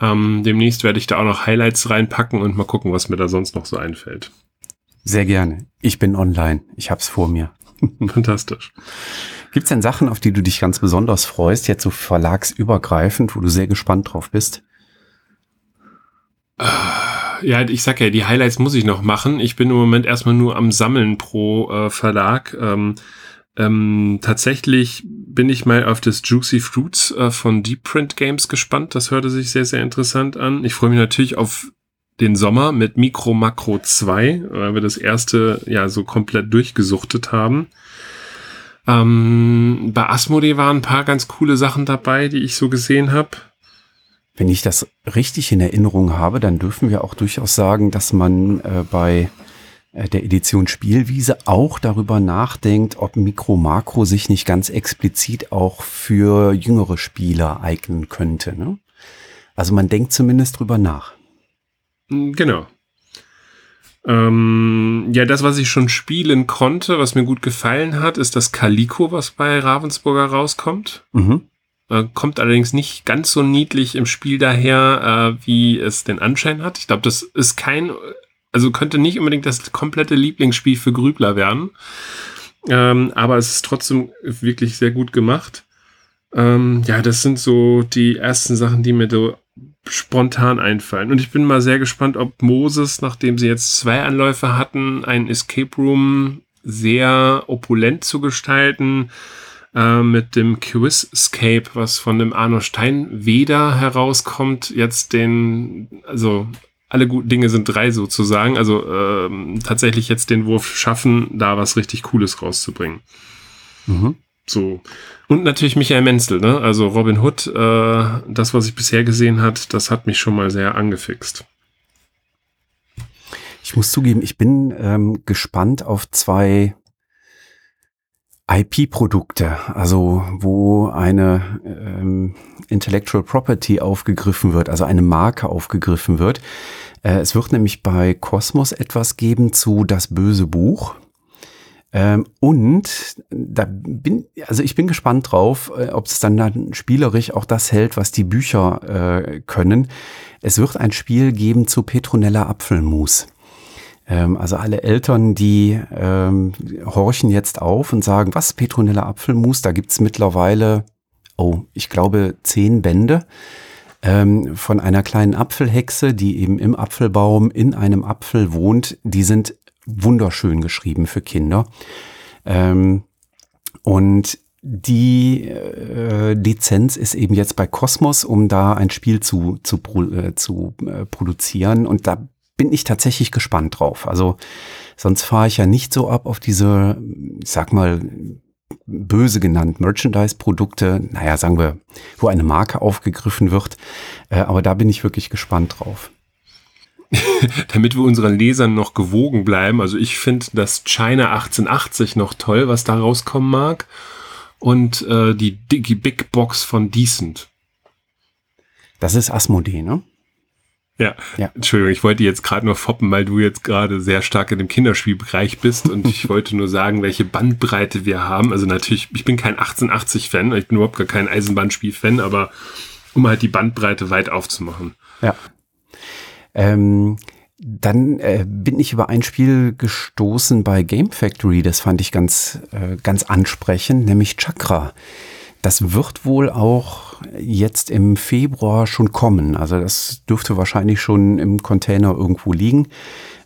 Ähm, demnächst werde ich da auch noch Highlights reinpacken und mal gucken, was mir da sonst noch so einfällt. Sehr gerne. Ich bin online. Ich hab's vor mir. <laughs> Fantastisch. Gibt es denn Sachen, auf die du dich ganz besonders freust, jetzt so verlagsübergreifend, wo du sehr gespannt drauf bist? Ja, ich sag ja, die Highlights muss ich noch machen. Ich bin im Moment erstmal nur am Sammeln pro äh, Verlag. Ähm, ähm, tatsächlich bin ich mal auf das Juicy Fruits äh, von Deep Print Games gespannt. Das hörte sich sehr, sehr interessant an. Ich freue mich natürlich auf den Sommer mit Micro Macro 2, weil wir das erste ja so komplett durchgesuchtet haben. Ähm, bei Asmodee waren ein paar ganz coole Sachen dabei, die ich so gesehen habe. Wenn ich das richtig in Erinnerung habe, dann dürfen wir auch durchaus sagen, dass man äh, bei äh, der Edition Spielwiese auch darüber nachdenkt, ob Mikro Makro sich nicht ganz explizit auch für jüngere Spieler eignen könnte. Ne? Also man denkt zumindest drüber nach. Hm, genau. Ähm, ja, das, was ich schon spielen konnte, was mir gut gefallen hat, ist das Calico, was bei Ravensburger rauskommt. Mhm. Äh, kommt allerdings nicht ganz so niedlich im Spiel daher, äh, wie es den Anschein hat. Ich glaube, das ist kein, also könnte nicht unbedingt das komplette Lieblingsspiel für Grübler werden. Ähm, aber es ist trotzdem wirklich sehr gut gemacht. Ähm, ja, das sind so die ersten Sachen, die mir so spontan einfallen. Und ich bin mal sehr gespannt, ob Moses, nachdem sie jetzt zwei Anläufe hatten, ein Escape Room sehr opulent zu gestalten, äh, mit dem Quizscape, was von dem Arno Steinweder herauskommt, jetzt den, also alle guten Dinge sind drei sozusagen, also äh, tatsächlich jetzt den Wurf schaffen, da was richtig Cooles rauszubringen. Mhm. So. Und natürlich Michael Menzel, ne? Also Robin Hood, äh, das, was ich bisher gesehen hat, das hat mich schon mal sehr angefixt. Ich muss zugeben, ich bin ähm, gespannt auf zwei IP-Produkte, also wo eine ähm, Intellectual Property aufgegriffen wird, also eine Marke aufgegriffen wird. Äh, es wird nämlich bei Cosmos etwas geben zu Das böse Buch. Ähm, und da bin, also ich bin gespannt drauf, äh, ob es dann, dann spielerisch auch das hält, was die Bücher äh, können. Es wird ein Spiel geben zu Petronella Apfelmus. Ähm, also alle Eltern, die ähm, horchen jetzt auf und sagen, was Petronella Apfelmus, da gibt's mittlerweile oh, ich glaube, zehn Bände ähm, von einer kleinen Apfelhexe, die eben im Apfelbaum in einem Apfel wohnt. Die sind wunderschön geschrieben für Kinder. Ähm, und die äh, Lizenz ist eben jetzt bei Cosmos, um da ein Spiel zu, zu, äh, zu äh, produzieren. Und da bin ich tatsächlich gespannt drauf. Also sonst fahre ich ja nicht so ab auf diese, ich sag mal, böse genannt, Merchandise-Produkte, naja, sagen wir, wo eine Marke aufgegriffen wird. Äh, aber da bin ich wirklich gespannt drauf. <laughs> Damit wir unseren Lesern noch gewogen bleiben, also ich finde das China 1880 noch toll, was da rauskommen mag. Und äh, die Digi Big Box von Decent. Das ist Asmodee, ne? Ja. ja. Entschuldigung, ich wollte jetzt gerade nur foppen, weil du jetzt gerade sehr stark in dem Kinderspielbereich bist und ich wollte nur sagen, welche Bandbreite wir haben. Also natürlich, ich bin kein 1880-Fan, ich bin überhaupt gar kein Eisenbahnspiel-Fan, aber um halt die Bandbreite weit aufzumachen. Ja. Ähm, dann äh, bin ich über ein Spiel gestoßen bei Game Factory, das fand ich ganz, äh, ganz ansprechend, nämlich Chakra. Das wird wohl auch jetzt im Februar schon kommen. Also das dürfte wahrscheinlich schon im Container irgendwo liegen.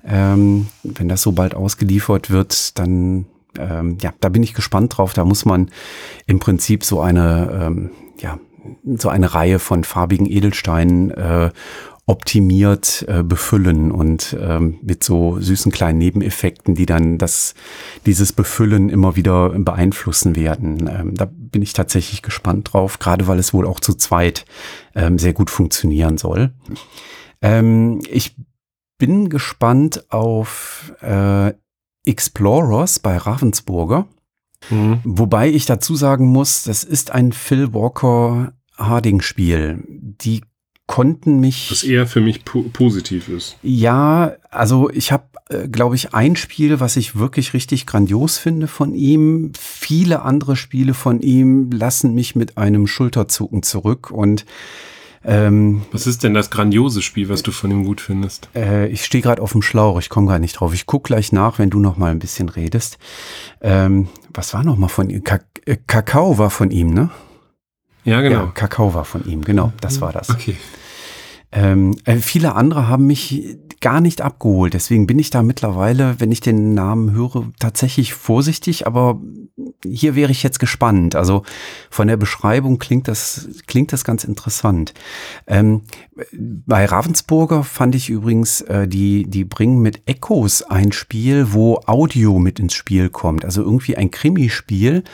Ähm, wenn das so bald ausgeliefert wird, dann ähm, ja, da bin ich gespannt drauf. Da muss man im Prinzip so eine ähm, ja so eine Reihe von farbigen Edelsteinen äh, optimiert äh, befüllen und ähm, mit so süßen kleinen Nebeneffekten, die dann das, dieses Befüllen immer wieder beeinflussen werden. Ähm, da bin ich tatsächlich gespannt drauf, gerade weil es wohl auch zu zweit ähm, sehr gut funktionieren soll. Ähm, ich bin gespannt auf äh, Explorers bei Ravensburger. Mhm. Wobei ich dazu sagen muss, das ist ein Phil Walker Harding Spiel. Die konnten mich. Was eher für mich po positiv ist. Ja, also ich habe, äh, glaube ich, ein Spiel, was ich wirklich richtig grandios finde von ihm. Viele andere Spiele von ihm lassen mich mit einem Schulterzucken zurück und ähm, was ist denn das grandiose Spiel, was du von ihm gut findest? Äh, ich stehe gerade auf dem Schlauch, ich komme gar nicht drauf. Ich guck gleich nach, wenn du noch mal ein bisschen redest. Ähm, was war noch mal von ihm? Äh, Kakao war von ihm, ne? Ja, genau. Ja, Kakao war von ihm, genau, das war das. Okay. Ähm, äh, viele andere haben mich gar nicht abgeholt. Deswegen bin ich da mittlerweile, wenn ich den Namen höre, tatsächlich vorsichtig. Aber hier wäre ich jetzt gespannt. Also von der Beschreibung klingt das, klingt das ganz interessant. Ähm, bei Ravensburger fand ich übrigens, äh, die, die bringen mit Echos ein Spiel, wo Audio mit ins Spiel kommt. Also irgendwie ein Krimispiel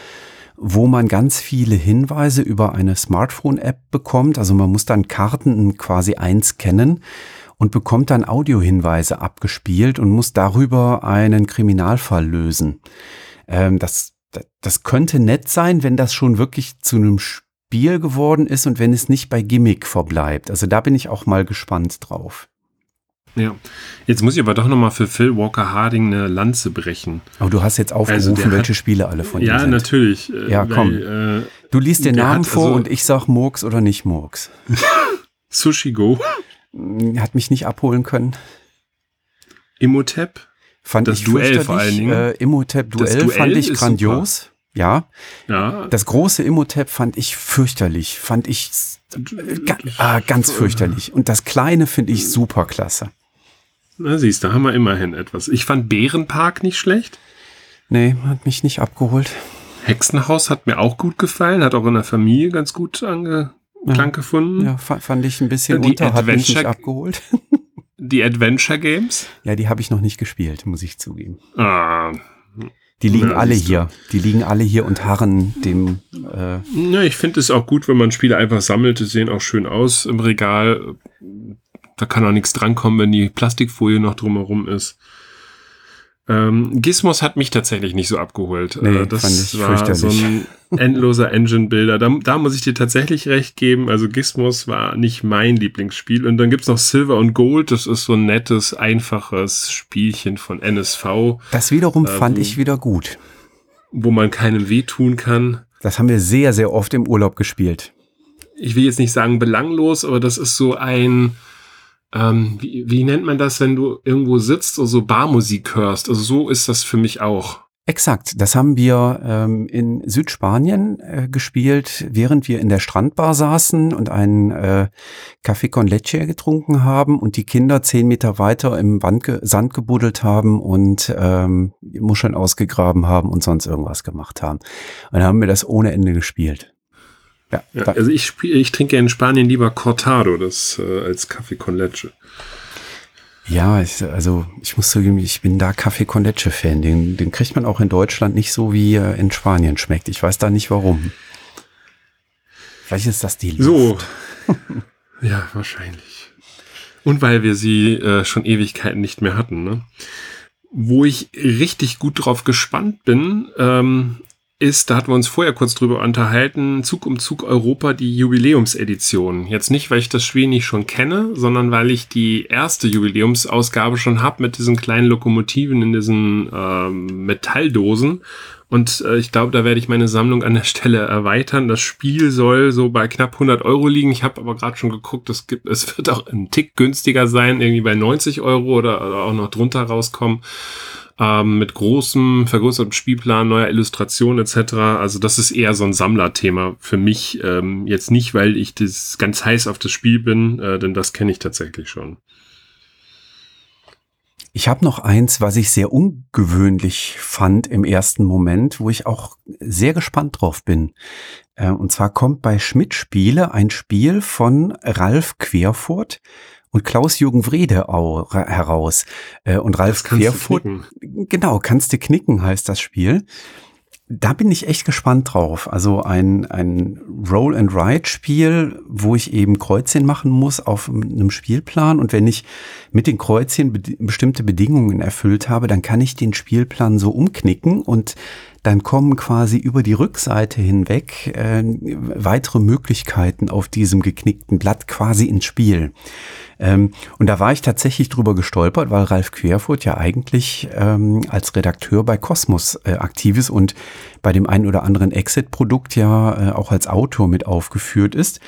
wo man ganz viele Hinweise über eine Smartphone-App bekommt. Also man muss dann Karten quasi einscannen und bekommt dann Audiohinweise abgespielt und muss darüber einen Kriminalfall lösen. Ähm, das, das könnte nett sein, wenn das schon wirklich zu einem Spiel geworden ist und wenn es nicht bei Gimmick verbleibt. Also da bin ich auch mal gespannt drauf. Ja. Jetzt muss ich aber doch nochmal für Phil Walker Harding eine Lanze brechen. Aber du hast jetzt aufgerufen, also welche hat, Spiele alle von ihm ja, sind. Ja, natürlich. Äh, ja, komm. Weil, äh, du liest den Namen vor also und ich sag Murks oder nicht Murks. <laughs> Sushi Go. Hm, hat mich nicht abholen können. Imhotep. Fand das ich Duell vor allen Dingen. Äh, Imhotep Duell, Duell fand ich grandios. Super. Ja. ja. Das große Imhotep fand ich fürchterlich. Fand ich äh, ah, ganz fürchterlich. Und das kleine finde ich super klasse. Na siehst, da haben wir immerhin etwas. Ich fand Bärenpark nicht schlecht. Nee, hat mich nicht abgeholt. Hexenhaus hat mir auch gut gefallen, hat auch in der Familie ganz gut Angeklang ja. gefunden. Ja, fand ich ein bisschen die unter, hat mich nicht abgeholt. <laughs> die Adventure Games? Ja, die habe ich noch nicht gespielt, muss ich zugeben. Ah. Die liegen ja, alle hier. Die liegen alle hier und harren dem. Äh ja, ich finde es auch gut, wenn man Spiele einfach sammelt. Die sehen auch schön aus im Regal da kann auch nichts drankommen, wenn die Plastikfolie noch drumherum ist. Ähm, Gizmos hat mich tatsächlich nicht so abgeholt. Nee, äh, das war so ein endloser Engine-Builder. Da, da, muss ich dir tatsächlich recht geben. Also Gizmos war nicht mein Lieblingsspiel. Und dann gibt's noch Silver und Gold. Das ist so ein nettes, einfaches Spielchen von NSV. Das wiederum äh, fand ich wieder gut. Wo man keinem wehtun kann. Das haben wir sehr, sehr oft im Urlaub gespielt. Ich will jetzt nicht sagen belanglos, aber das ist so ein ähm, wie, wie nennt man das, wenn du irgendwo sitzt und so Barmusik hörst? Also so ist das für mich auch. Exakt, das haben wir ähm, in Südspanien äh, gespielt, während wir in der Strandbar saßen und einen äh, Café con Leche getrunken haben und die Kinder zehn Meter weiter im Wand Sand gebuddelt haben und ähm, Muscheln ausgegraben haben und sonst irgendwas gemacht haben. Und dann haben wir das ohne Ende gespielt. Ja, ja also ich, ich trinke in Spanien lieber Cortado das äh, als Café con Leche. Ja, ich, also ich muss zugeben, ich bin da Kaffee con Leche Fan. Den, den kriegt man auch in Deutschland nicht so, wie er in Spanien schmeckt. Ich weiß da nicht warum. Vielleicht ist das die Luft. So. <laughs> ja, wahrscheinlich. Und weil wir sie äh, schon Ewigkeiten nicht mehr hatten. Ne? Wo ich richtig gut drauf gespannt bin, ähm, ist, da hatten wir uns vorher kurz drüber unterhalten, Zug um Zug Europa, die Jubiläumsedition. Jetzt nicht, weil ich das Spiel nicht schon kenne, sondern weil ich die erste Jubiläumsausgabe schon habe mit diesen kleinen Lokomotiven in diesen ähm, Metalldosen. Und äh, ich glaube, da werde ich meine Sammlung an der Stelle erweitern. Das Spiel soll so bei knapp 100 Euro liegen. Ich habe aber gerade schon geguckt, es, gibt, es wird auch ein Tick günstiger sein, irgendwie bei 90 Euro oder, oder auch noch drunter rauskommen ähm, mit großem, vergrößertem Spielplan, neuer Illustration etc. Also das ist eher so ein Sammlerthema für mich. Ähm, jetzt nicht, weil ich das ganz heiß auf das Spiel bin, äh, denn das kenne ich tatsächlich schon. Ich habe noch eins, was ich sehr ungewöhnlich fand im ersten Moment, wo ich auch sehr gespannt drauf bin. Äh, und zwar kommt bei Schmidt Spiele ein Spiel von Ralf Querfurt, und Klaus-Jürgen Wrede auch heraus. Äh, und Ralf Querfurt, genau, kannst du knicken heißt das Spiel. Da bin ich echt gespannt drauf. Also ein, ein Roll-and-Ride-Spiel, wo ich eben Kreuzchen machen muss auf einem Spielplan. Und wenn ich mit den Kreuzchen be bestimmte Bedingungen erfüllt habe, dann kann ich den Spielplan so umknicken und dann kommen quasi über die Rückseite hinweg äh, weitere Möglichkeiten auf diesem geknickten Blatt quasi ins Spiel. Ähm, und da war ich tatsächlich drüber gestolpert, weil Ralf Querfurt ja eigentlich ähm, als Redakteur bei Cosmos äh, aktiv ist und bei dem einen oder anderen Exit-Produkt ja äh, auch als Autor mit aufgeführt ist.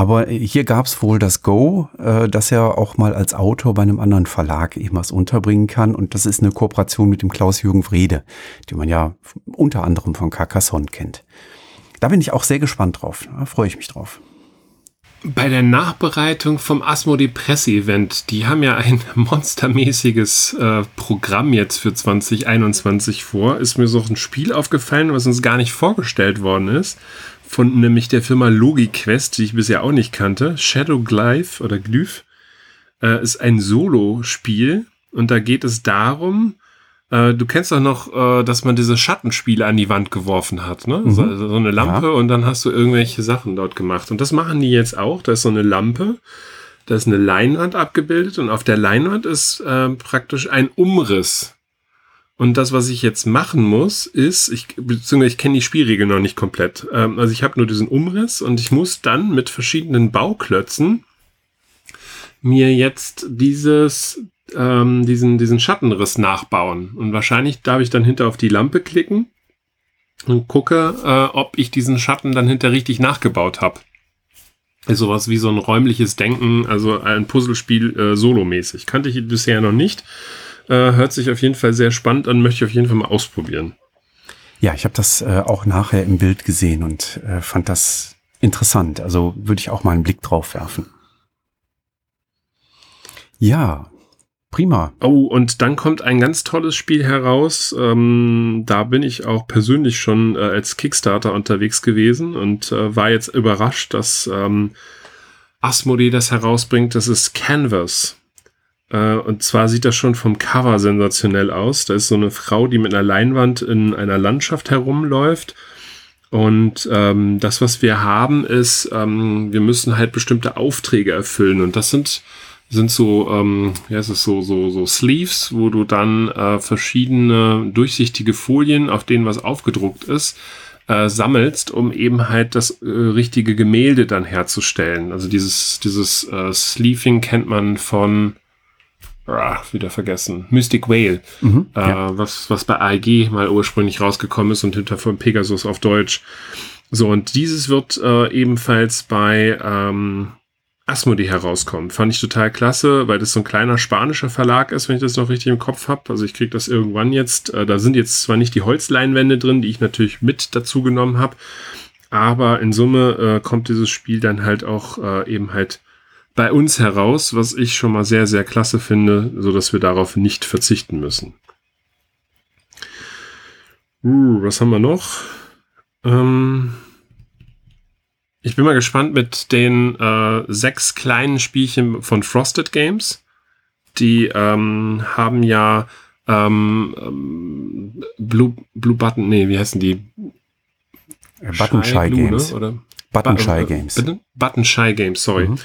Aber hier gab es wohl das Go, äh, dass er auch mal als Autor bei einem anderen Verlag eben was unterbringen kann. Und das ist eine Kooperation mit dem Klaus-Jürgen Wrede, den man ja unter anderem von Carcassonne kennt. Da bin ich auch sehr gespannt drauf. Da freue ich mich drauf. Bei der Nachbereitung vom Asmodee Presse-Event, die haben ja ein <laughs> monstermäßiges äh, Programm jetzt für 2021 vor, ist mir so ein Spiel aufgefallen, was uns gar nicht vorgestellt worden ist, von nämlich der Firma LogiQuest, die ich bisher auch nicht kannte. Shadow Glyph oder Glyph äh, ist ein Solo-Spiel und da geht es darum, äh, du kennst doch noch, äh, dass man diese Schattenspiele an die Wand geworfen hat, ne? Mhm. So, so, eine Lampe ja. und dann hast du irgendwelche Sachen dort gemacht. Und das machen die jetzt auch. Da ist so eine Lampe, da ist eine Leinwand abgebildet und auf der Leinwand ist äh, praktisch ein Umriss. Und das, was ich jetzt machen muss, ist, ich, beziehungsweise ich kenne die Spielregeln noch nicht komplett. Ähm, also ich habe nur diesen Umriss und ich muss dann mit verschiedenen Bauklötzen mir jetzt dieses ähm, diesen, diesen Schattenriss nachbauen. Und wahrscheinlich darf ich dann hinter auf die Lampe klicken und gucke, äh, ob ich diesen Schatten dann hinter richtig nachgebaut habe. Ist sowas wie so ein räumliches Denken, also ein Puzzlespiel äh, solomäßig. Kannte ich bisher noch nicht. Äh, hört sich auf jeden Fall sehr spannend an, möchte ich auf jeden Fall mal ausprobieren. Ja, ich habe das äh, auch nachher im Bild gesehen und äh, fand das interessant. Also würde ich auch mal einen Blick drauf werfen. Ja, Prima. Oh, und dann kommt ein ganz tolles Spiel heraus. Ähm, da bin ich auch persönlich schon äh, als Kickstarter unterwegs gewesen und äh, war jetzt überrascht, dass ähm, Asmodee das herausbringt. Das ist Canvas. Äh, und zwar sieht das schon vom Cover sensationell aus. Da ist so eine Frau, die mit einer Leinwand in einer Landschaft herumläuft. Und ähm, das, was wir haben, ist, ähm, wir müssen halt bestimmte Aufträge erfüllen. Und das sind sind so, ähm, ja, es ist so, so, so Sleeves, wo du dann äh, verschiedene durchsichtige Folien, auf denen was aufgedruckt ist, äh, sammelst, um eben halt das äh, richtige Gemälde dann herzustellen. Also dieses, dieses äh, Sleeving kennt man von, ah, wieder vergessen, Mystic Whale, mhm, äh, ja. was, was bei AEG mal ursprünglich rausgekommen ist und hinter von Pegasus auf Deutsch. So, und dieses wird äh, ebenfalls bei ähm, Asmodee herauskommt. Fand ich total klasse, weil das so ein kleiner spanischer Verlag ist, wenn ich das noch richtig im Kopf habe. Also ich kriege das irgendwann jetzt. Äh, da sind jetzt zwar nicht die Holzleinwände drin, die ich natürlich mit dazu genommen habe, aber in Summe äh, kommt dieses Spiel dann halt auch äh, eben halt bei uns heraus, was ich schon mal sehr, sehr klasse finde, so dass wir darauf nicht verzichten müssen. Uh, was haben wir noch? Ähm ich bin mal gespannt mit den äh, sechs kleinen Spielchen von Frosted Games. Die ähm, haben ja ähm, ähm Blue, Blue Button, nee, wie heißen die? Button Shy, Games. Ne? Oder? Button Shy Games. Bitte? Button Shy Games, sorry. Mhm.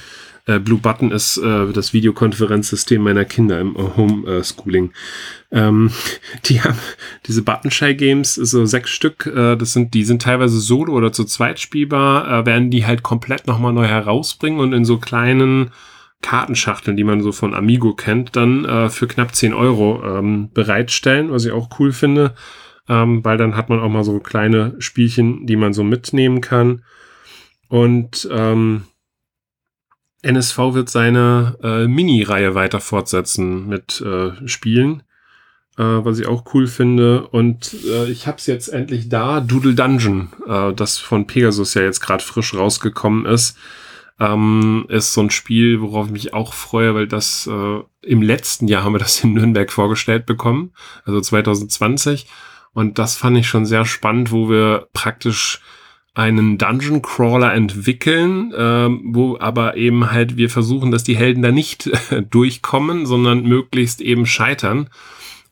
Äh, Blue Button ist äh, das Videokonferenzsystem meiner Kinder im Homeschooling. Ähm, <laughs> die haben diese Button Shy Games, so sechs Stück, äh, das sind, die sind teilweise solo oder zu zweit spielbar, äh, werden die halt komplett nochmal neu herausbringen und in so kleinen Kartenschachteln, die man so von Amigo kennt, dann äh, für knapp 10 Euro ähm, bereitstellen, was ich auch cool finde, ähm, weil dann hat man auch mal so kleine Spielchen, die man so mitnehmen kann. Und ähm, NSV wird seine äh, Mini-Reihe weiter fortsetzen mit äh, Spielen, äh, was ich auch cool finde. Und äh, ich habe es jetzt endlich da, Doodle Dungeon, äh, das von Pegasus ja jetzt gerade frisch rausgekommen ist. Ähm, ist so ein Spiel, worauf ich mich auch freue, weil das äh, im letzten Jahr haben wir das in Nürnberg vorgestellt bekommen, also 2020. Und das fand ich schon sehr spannend, wo wir praktisch einen Dungeon Crawler entwickeln, ähm, wo aber eben halt wir versuchen, dass die Helden da nicht <laughs> durchkommen, sondern möglichst eben scheitern.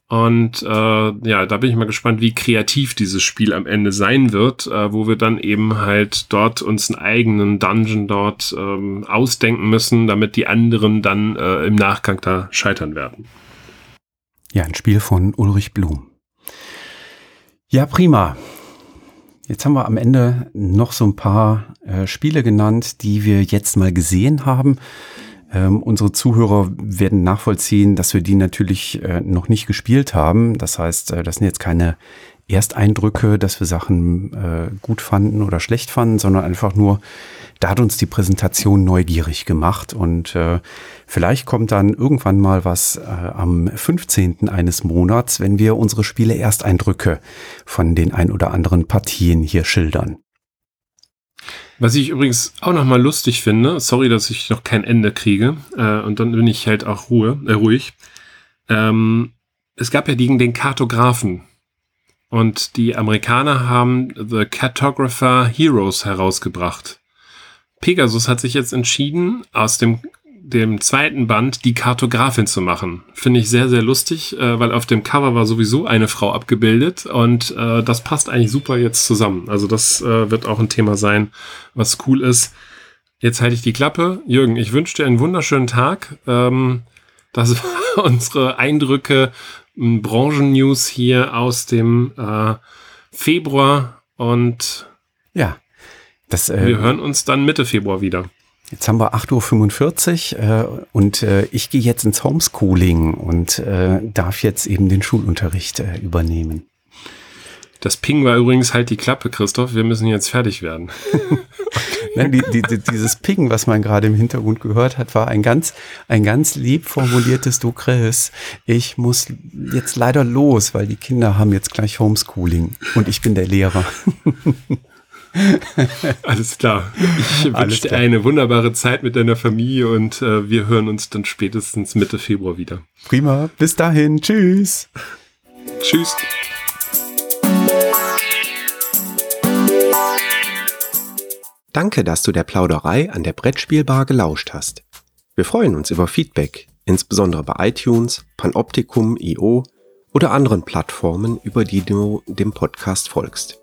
Und äh, ja, da bin ich mal gespannt, wie kreativ dieses Spiel am Ende sein wird, äh, wo wir dann eben halt dort uns einen eigenen Dungeon dort ähm, ausdenken müssen, damit die anderen dann äh, im Nachgang da scheitern werden. Ja, ein Spiel von Ulrich Blum. Ja, prima. Jetzt haben wir am Ende noch so ein paar äh, Spiele genannt, die wir jetzt mal gesehen haben. Ähm, unsere Zuhörer werden nachvollziehen, dass wir die natürlich äh, noch nicht gespielt haben. Das heißt, äh, das sind jetzt keine Ersteindrücke, dass wir Sachen äh, gut fanden oder schlecht fanden, sondern einfach nur, da hat uns die Präsentation neugierig gemacht und äh, vielleicht kommt dann irgendwann mal was äh, am 15. eines Monats, wenn wir unsere Spiele Ersteindrücke von den ein oder anderen Partien hier schildern. Was ich übrigens auch noch mal lustig finde, sorry, dass ich noch kein Ende kriege, äh, und dann bin ich halt auch Ruhe, äh, ruhig. Ähm, es gab ja den, den Kartografen, und die Amerikaner haben The Cartographer Heroes herausgebracht. Pegasus hat sich jetzt entschieden, aus dem, dem zweiten Band die Kartografin zu machen. Finde ich sehr, sehr lustig, äh, weil auf dem Cover war sowieso eine Frau abgebildet und äh, das passt eigentlich super jetzt zusammen. Also das äh, wird auch ein Thema sein, was cool ist. Jetzt halte ich die Klappe. Jürgen, ich wünsche dir einen wunderschönen Tag. Ähm, das <laughs> war unsere Eindrücke Branchennews hier aus dem äh, Februar und ja, das, äh, wir hören uns dann Mitte Februar wieder. Jetzt haben wir 8.45 Uhr äh, und äh, ich gehe jetzt ins Homeschooling und äh, darf jetzt eben den Schulunterricht äh, übernehmen. Das Ping war übrigens halt die Klappe, Christoph. Wir müssen jetzt fertig werden. <laughs> Nein, die, die, dieses Ping, was man gerade im Hintergrund gehört hat, war ein ganz, ein ganz lieb formuliertes Du Chris. Ich muss jetzt leider los, weil die Kinder haben jetzt gleich Homeschooling und ich bin der Lehrer. <laughs> Alles klar. Ich wünsche dir eine wunderbare Zeit mit deiner Familie und äh, wir hören uns dann spätestens Mitte Februar wieder. Prima. Bis dahin. Tschüss. Tschüss. Danke, dass du der Plauderei an der Brettspielbar gelauscht hast. Wir freuen uns über Feedback, insbesondere bei iTunes, Panoptikum, IO oder anderen Plattformen, über die du dem Podcast folgst.